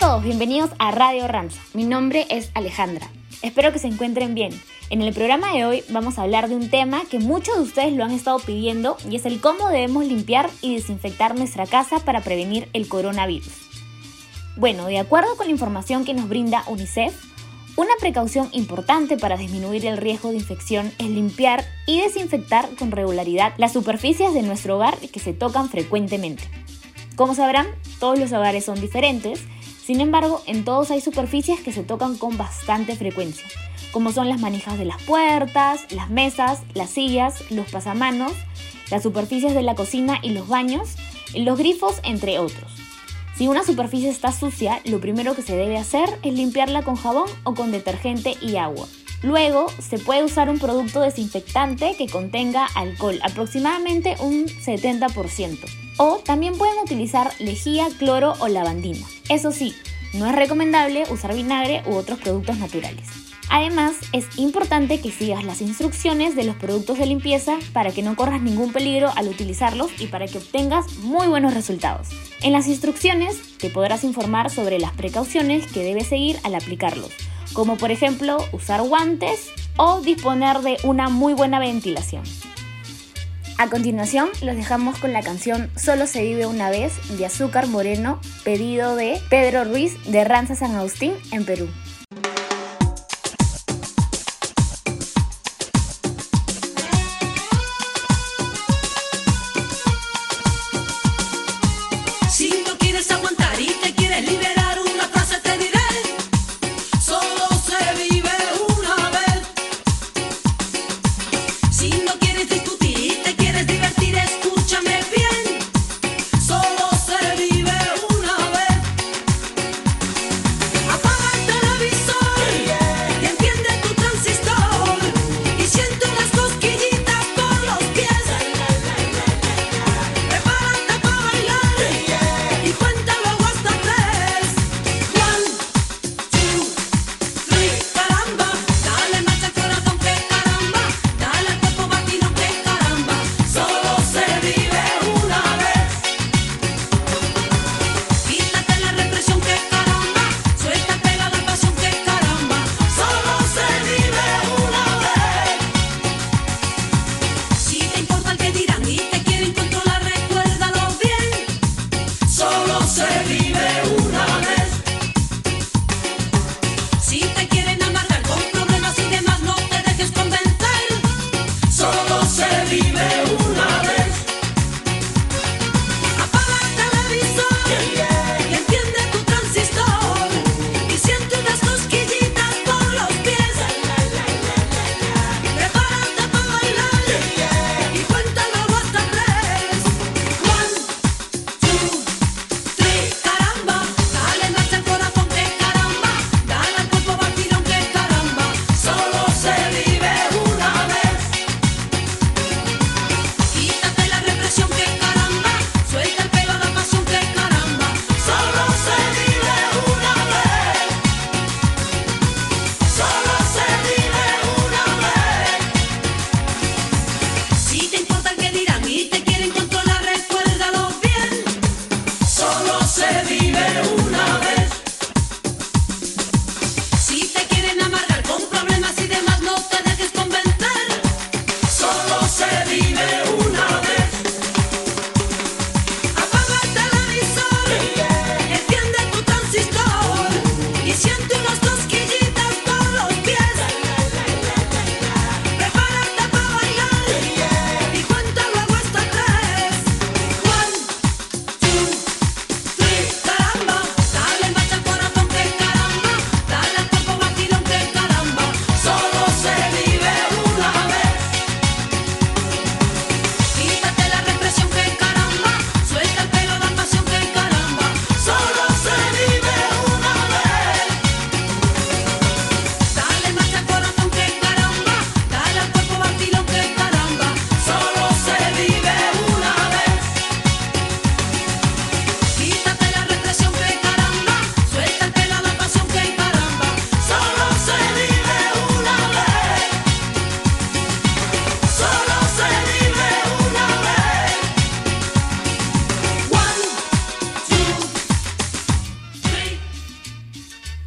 todos, bienvenidos a Radio Ranza. Mi nombre es Alejandra. Espero que se encuentren bien. En el programa de hoy vamos a hablar de un tema que muchos de ustedes lo han estado pidiendo y es el cómo debemos limpiar y desinfectar nuestra casa para prevenir el coronavirus. Bueno, de acuerdo con la información que nos brinda UNICEF, una precaución importante para disminuir el riesgo de infección es limpiar y desinfectar con regularidad las superficies de nuestro hogar que se tocan frecuentemente. Como sabrán, todos los hogares son diferentes sin embargo, en todos hay superficies que se tocan con bastante frecuencia, como son las manijas de las puertas, las mesas, las sillas, los pasamanos, las superficies de la cocina y los baños, los grifos, entre otros. Si una superficie está sucia, lo primero que se debe hacer es limpiarla con jabón o con detergente y agua. Luego, se puede usar un producto desinfectante que contenga alcohol, aproximadamente un 70%. O también pueden utilizar lejía, cloro o lavandina. Eso sí, no es recomendable usar vinagre u otros productos naturales. Además, es importante que sigas las instrucciones de los productos de limpieza para que no corras ningún peligro al utilizarlos y para que obtengas muy buenos resultados. En las instrucciones te podrás informar sobre las precauciones que debes seguir al aplicarlos, como por ejemplo usar guantes o disponer de una muy buena ventilación. A continuación, los dejamos con la canción Solo se vive una vez de Azúcar Moreno, pedido de Pedro Ruiz de Ranza San Agustín en Perú.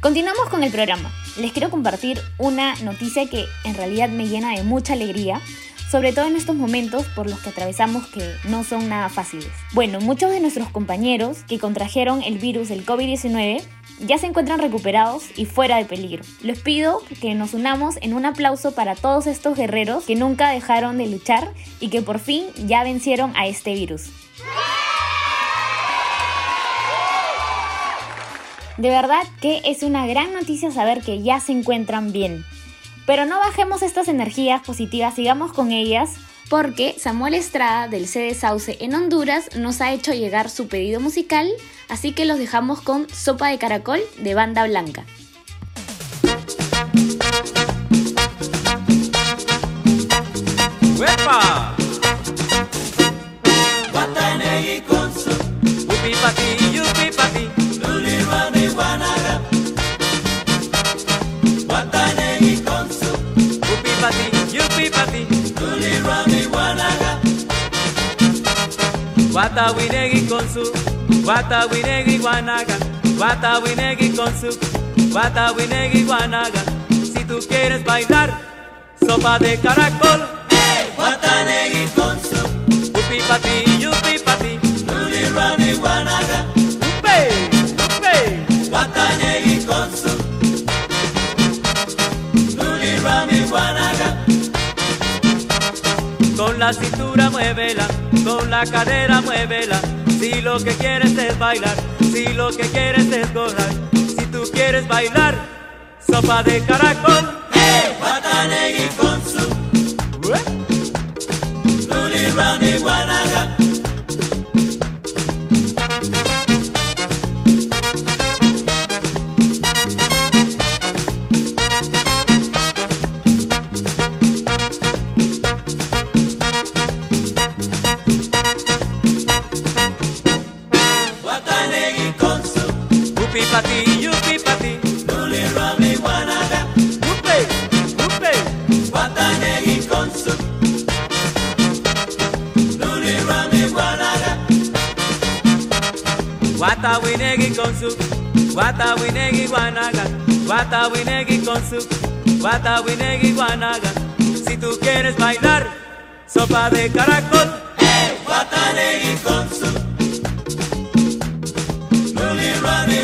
Continuamos con el programa. Les quiero compartir una noticia que en realidad me llena de mucha alegría, sobre todo en estos momentos por los que atravesamos que no son nada fáciles. Bueno, muchos de nuestros compañeros que contrajeron el virus del COVID-19 ya se encuentran recuperados y fuera de peligro. Les pido que nos unamos en un aplauso para todos estos guerreros que nunca dejaron de luchar y que por fin ya vencieron a este virus. De verdad que es una gran noticia saber que ya se encuentran bien. Pero no bajemos estas energías positivas, sigamos con ellas, porque Samuel Estrada del CD Sauce en Honduras nos ha hecho llegar su pedido musical, así que los dejamos con Sopa de Caracol de Banda Blanca. Wata winegi guanaga, wata winegi con su, wata winegi guanaga. Si tú quieres bailar, sopa de caracol, hey, wata negi con su, upi pati, yupi pati, luli rani guanaga, upe, upe, con su, luli rani guanaga. Con la cintura muévela, con la cadera muévela. Si lo que quieres es bailar, si lo que quieres es gozar, si tú quieres bailar, sopa de caracol. Hey, Watanegi con su Luli Rani Guanaga. Pati, yupi pati, Luli Rani Guanaga. upe, upe. Watanegi con su Luli Rani Guanaga. Wata winegi con su, wata winegi guanaga, wata winegi con su, wata winegi guanaga. Si tú quieres bailar, sopa de caracol, Hey, Watanegi con su Luli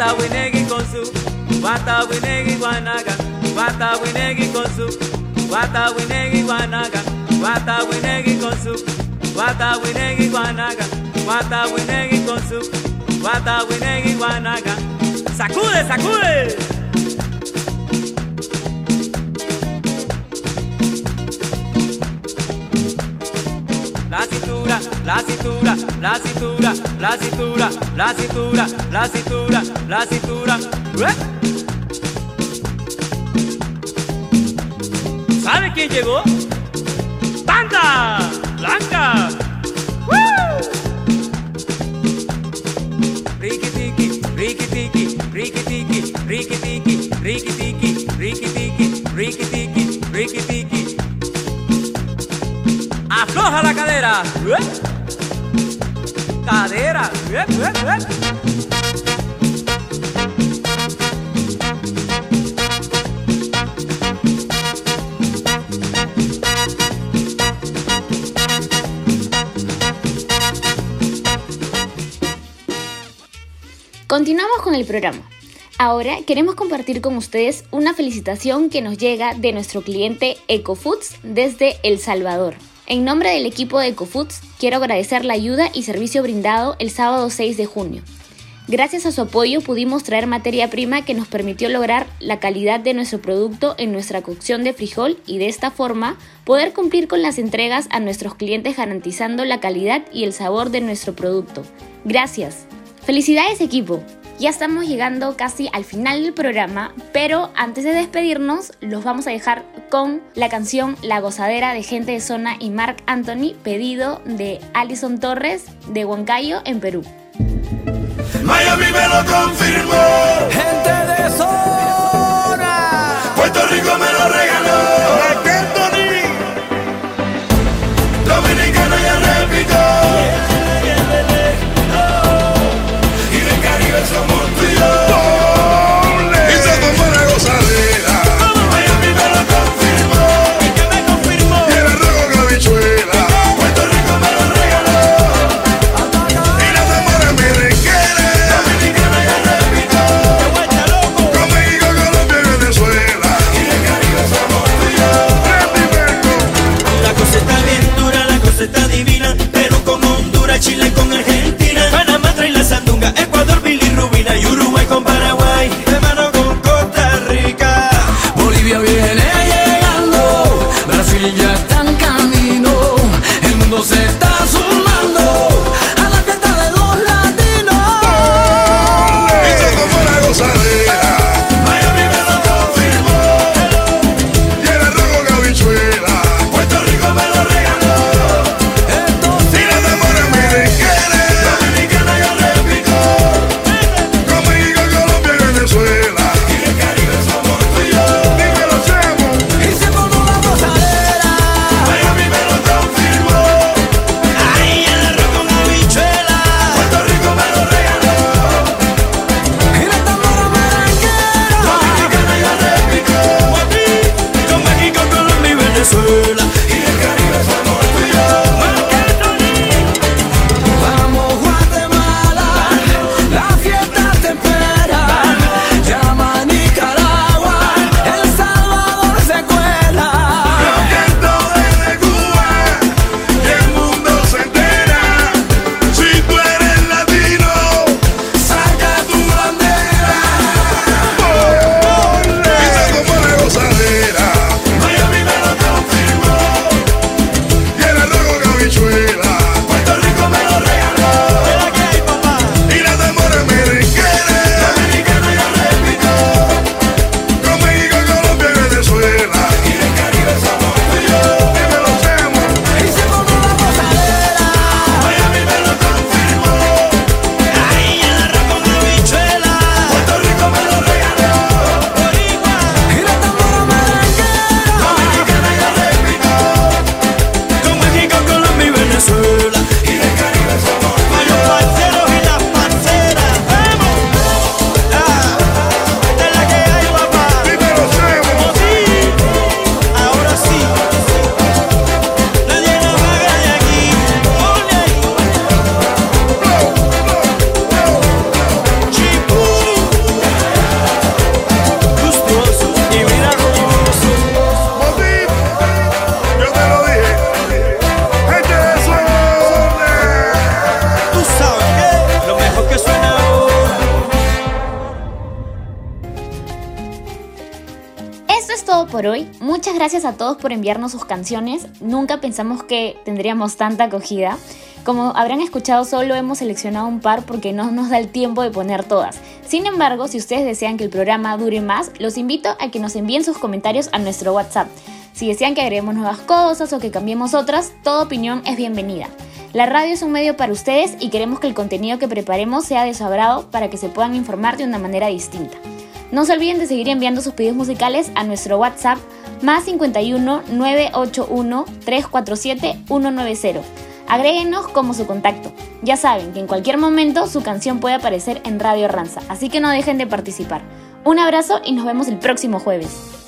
bata winegi konzu bata winegi wanaga bata winegi konzu bata winegi wanaga bata winegi konzu bata winegi wanaga bata winegi konzu bata winegi wanaga Sacude, sacude. La cintura, la cintura, la cintura, la cintura, la cintura, la cintura, la cintura. ¡Ué! ¿Sabe quién llegó? ¡Banda! ¡Blanca! Riki tiki, riki tiki, riki tiki, riki tiki, riki tiki, riki tiki, riki tiki, riki tiki. Afloja la cadera. Cadera. Continuamos con el programa. Ahora queremos compartir con ustedes una felicitación que nos llega de nuestro cliente EcoFoods desde El Salvador. En nombre del equipo de EcoFoods, quiero agradecer la ayuda y servicio brindado el sábado 6 de junio. Gracias a su apoyo pudimos traer materia prima que nos permitió lograr la calidad de nuestro producto en nuestra cocción de frijol y de esta forma poder cumplir con las entregas a nuestros clientes garantizando la calidad y el sabor de nuestro producto. Gracias. Felicidades equipo. Ya estamos llegando casi al final del programa, pero antes de despedirnos, los vamos a dejar con la canción La Gozadera de Gente de Zona y Mark Anthony, pedido de Alison Torres de Huancayo, en Perú. Miami me lo confirmó. Gente de zona. Por hoy. Muchas gracias a todos por enviarnos sus canciones. Nunca pensamos que tendríamos tanta acogida. Como habrán escuchado, solo hemos seleccionado un par porque no nos da el tiempo de poner todas. Sin embargo, si ustedes desean que el programa dure más, los invito a que nos envíen sus comentarios a nuestro WhatsApp. Si desean que agreguemos nuevas cosas o que cambiemos otras, toda opinión es bienvenida. La radio es un medio para ustedes y queremos que el contenido que preparemos sea de su agrado para que se puedan informar de una manera distinta. No se olviden de seguir enviando sus pedidos musicales a nuestro WhatsApp más 51 981 347 190. Agréguenos como su contacto. Ya saben que en cualquier momento su canción puede aparecer en Radio Ranza, así que no dejen de participar. Un abrazo y nos vemos el próximo jueves.